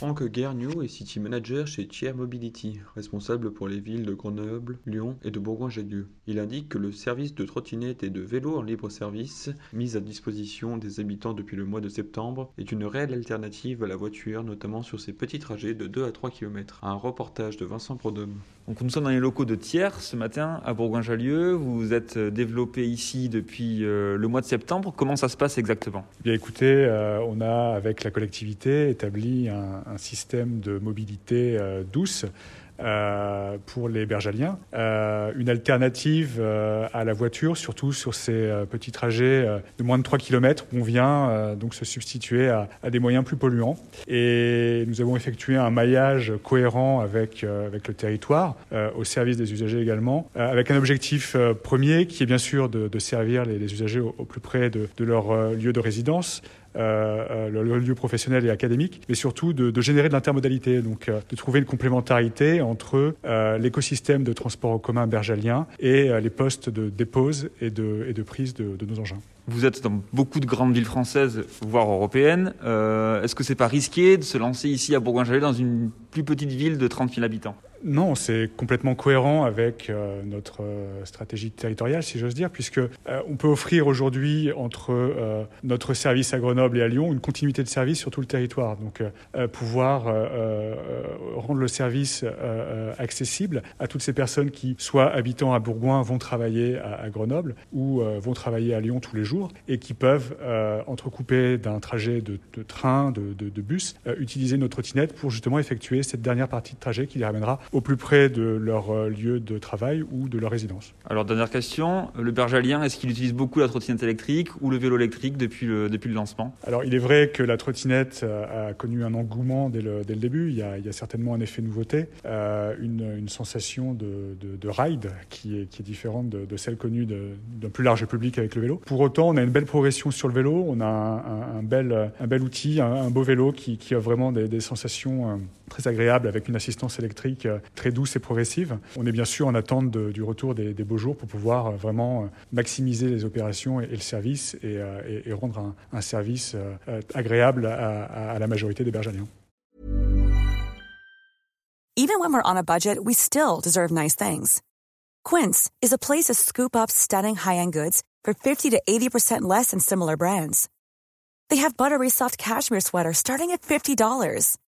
Franck Guerniou est City Manager chez Tier Mobility, responsable pour les villes de Grenoble, Lyon et de Bourgoin-Jallieu. Il indique que le service de trottinettes et de vélos en libre service, mis à disposition des habitants depuis le mois de septembre, est une réelle alternative à la voiture, notamment sur ces petits trajets de 2 à 3 km. Un reportage de Vincent Prodhomme. Donc nous sommes dans les locaux de Thiers ce matin à Bourgoin-Jallieu. Vous vous êtes développé ici depuis euh, le mois de septembre. Comment ça se passe exactement? Bien écoutez, euh, on a avec la collectivité établi un, un système de mobilité euh, douce euh, pour les bergaliens, euh, une alternative à la voiture, surtout sur ces petits trajets de moins de 3 km où on vient donc se substituer à, des moyens plus polluants. Et nous avons effectué un maillage cohérent avec, avec le territoire, au service des usagers également, avec un objectif premier qui est bien sûr de, servir les, usagers au, plus près de, leur lieu de résidence, le, le, lieu professionnel et académique, mais surtout de, générer de l'intermodalité, donc euh, de trouver une complémentarité entre euh, l'écosystème de transport en commun bergalien et les postes de dépose et de, et de prise de, nos engins. Vous êtes dans beaucoup de grandes villes françaises, voire européennes. Euh, Est-ce que c'est pas risqué de se lancer ici à Bourgoin-Jallieu dans une plus petite ville de 30 000 habitants non, c'est complètement cohérent avec euh, notre euh, stratégie territoriale, si j'ose dire, puisque euh, on peut offrir aujourd'hui entre notre service à Grenoble et à Lyon une continuité de service sur tout le territoire. Donc, pouvoir rendre le service accessible à toutes ces personnes qui, soit habitant à Bourgoin, vont travailler à, Grenoble ou vont travailler à Lyon tous les jours et qui peuvent, entrecouper d'un trajet de, train, de, de, de bus, utiliser notre trottinette pour justement effectuer cette dernière partie de trajet qui les ramènera au plus près de leur euh, lieu de travail ou de leur résidence. Alors dernière question, le bergalien, est-ce qu'il utilise beaucoup la trottinette électrique ou le vélo électrique depuis le, depuis le lancement? Alors il est vrai que la trottinette euh, a connu un engouement dès le, dès le début, il y, a, il y, a, certainement un effet nouveauté, euh, une, une, sensation de, de, de, ride qui est, qui est différente de, de celle connue d'un plus large public avec le vélo. Pour autant, on a une belle progression sur le vélo, on a un, un, un bel, un bel outil, un, un beau vélo qui, qui, a vraiment des, des sensations euh, très agréables avec une assistance électrique très douce et progressive. On est bien sûr en attente de, du retour des, des, beaux jours pour pouvoir euh, vraiment euh, maximiser les opérations et, le service et, euh, et, et rendre un, un service agréable à, à, à la majorité des bergaliens. Even when we're on a budget, we still deserve nice things. Quince is a place to scoop up stunning high-end goods for 50 to 80% less than similar brands. They have buttery soft cashmere sweaters starting at $50,